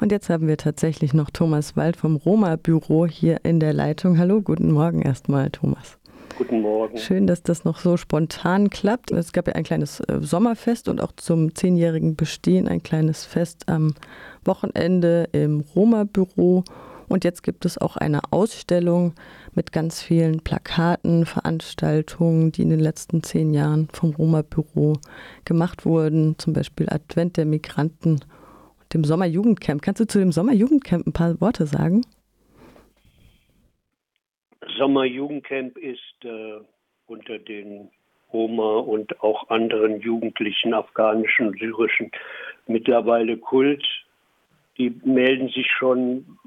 Und jetzt haben wir tatsächlich noch Thomas Wald vom Roma-Büro hier in der Leitung. Hallo, guten Morgen erstmal, Thomas. Guten Morgen. Schön, dass das noch so spontan klappt. Es gab ja ein kleines äh, Sommerfest und auch zum zehnjährigen Bestehen ein kleines Fest am Wochenende im Roma-Büro. Und jetzt gibt es auch eine Ausstellung mit ganz vielen Plakaten, Veranstaltungen, die in den letzten zehn Jahren vom Roma-Büro gemacht wurden. Zum Beispiel Advent der Migranten dem Sommerjugendcamp. Kannst du zu dem Sommerjugendcamp ein paar Worte sagen? Sommerjugendcamp ist äh, unter den Roma und auch anderen jugendlichen afghanischen syrischen mittlerweile Kult. Die melden sich schon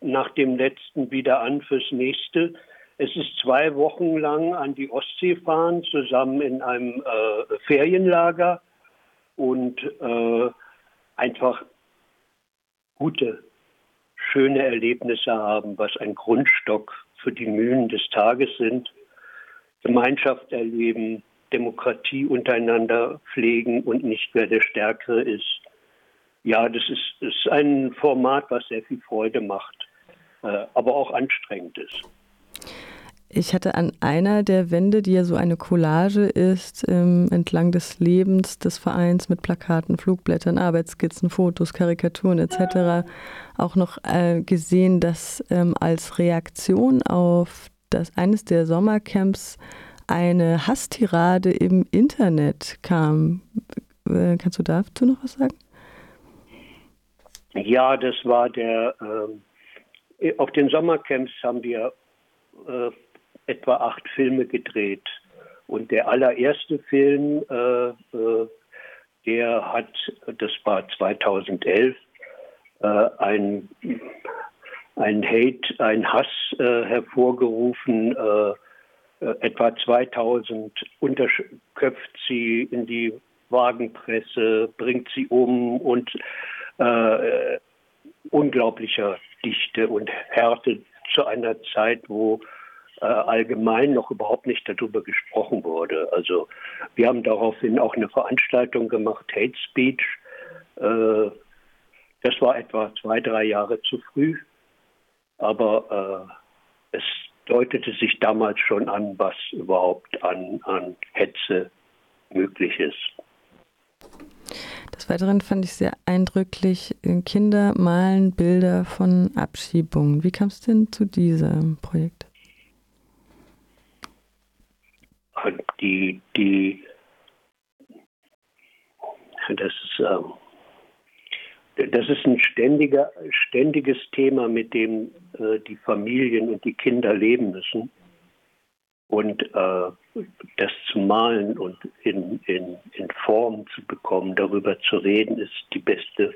nach dem letzten wieder an fürs nächste. Es ist zwei Wochen lang an die Ostsee fahren, zusammen in einem äh, Ferienlager und äh, einfach gute, schöne Erlebnisse haben, was ein Grundstock für die Mühen des Tages sind. Gemeinschaft erleben, Demokratie untereinander pflegen und nicht wer der Stärkere ist. Ja, das ist, ist ein Format, was sehr viel Freude macht, äh, aber auch anstrengend ist. Ich hatte an einer der Wände, die ja so eine Collage ist, ähm, entlang des Lebens des Vereins mit Plakaten, Flugblättern, Arbeitsskizzen, Fotos, Karikaturen etc. auch noch äh, gesehen, dass ähm, als Reaktion auf das eines der Sommercamps eine Hasstirade im Internet kam. Äh, kannst du dazu noch was sagen? Ja, das war der. Äh, auf den Sommercamps haben wir äh, etwa acht Filme gedreht. Und der allererste Film, äh, äh, der hat, das war 2011, äh, ein, ein Hate, ein Hass äh, hervorgerufen. Äh, etwa 2000 unterköpft sie in die Wagenpresse, bringt sie um und unglaublicher Dichte und Härte zu einer Zeit, wo äh, allgemein noch überhaupt nicht darüber gesprochen wurde. Also wir haben daraufhin auch eine Veranstaltung gemacht, Hate Speech. Äh, das war etwa zwei, drei Jahre zu früh, aber äh, es deutete sich damals schon an, was überhaupt an, an Hetze möglich ist. Des Weiteren fand ich sehr eindrücklich, Kinder malen Bilder von Abschiebungen. Wie kam es denn zu diesem Projekt? Die, die, das ist, äh, das ist ein ständiger, ständiges Thema, mit dem äh, die Familien und die Kinder leben müssen. Und äh, das zu malen und in, in, in Form zu bekommen, darüber zu reden, ist die beste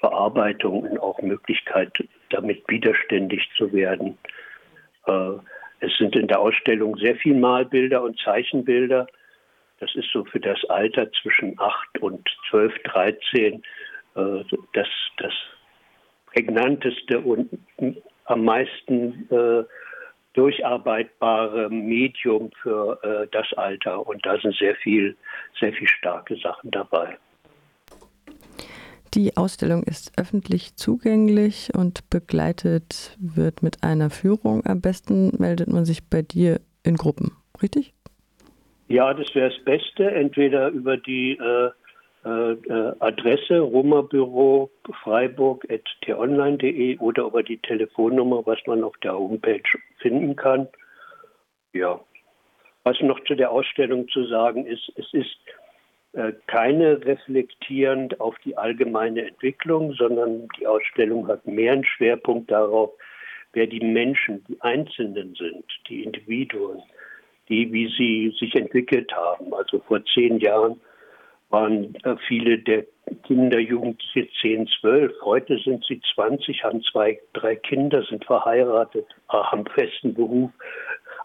Verarbeitung und auch Möglichkeit, damit widerständig zu werden. Es sind in der Ausstellung sehr viel Malbilder und Zeichenbilder. Das ist so für das Alter zwischen 8 und 12, 13 äh, das, das prägnanteste und am meisten äh, durcharbeitbare Medium für äh, das Alter. Und da sind sehr viel, sehr viel starke Sachen dabei. Die Ausstellung ist öffentlich zugänglich und begleitet wird mit einer Führung. Am besten meldet man sich bei dir in Gruppen, richtig? Ja, das wäre das Beste. Entweder über die äh, äh, Adresse Romabüro freiburg.tonline.de oder über die Telefonnummer, was man auf der Homepage finden kann. Ja. Was noch zu der Ausstellung zu sagen ist, es ist äh, keine reflektierend auf die allgemeine Entwicklung, sondern die Ausstellung hat mehr einen Schwerpunkt darauf, wer die Menschen, die Einzelnen sind, die Individuen, die, wie sie sich entwickelt haben. Also vor zehn Jahren waren äh, viele der Kinder, Jugendliche 10, 12. Heute sind sie 20, haben zwei, drei Kinder, sind verheiratet, haben festen Beruf.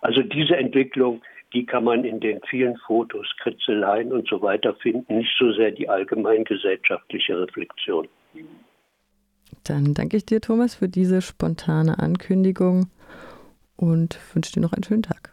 Also diese Entwicklung die kann man in den vielen Fotos, Kritzeleien und so weiter finden, nicht so sehr die allgemeingesellschaftliche Reflexion. Dann danke ich dir, Thomas, für diese spontane Ankündigung und wünsche dir noch einen schönen Tag.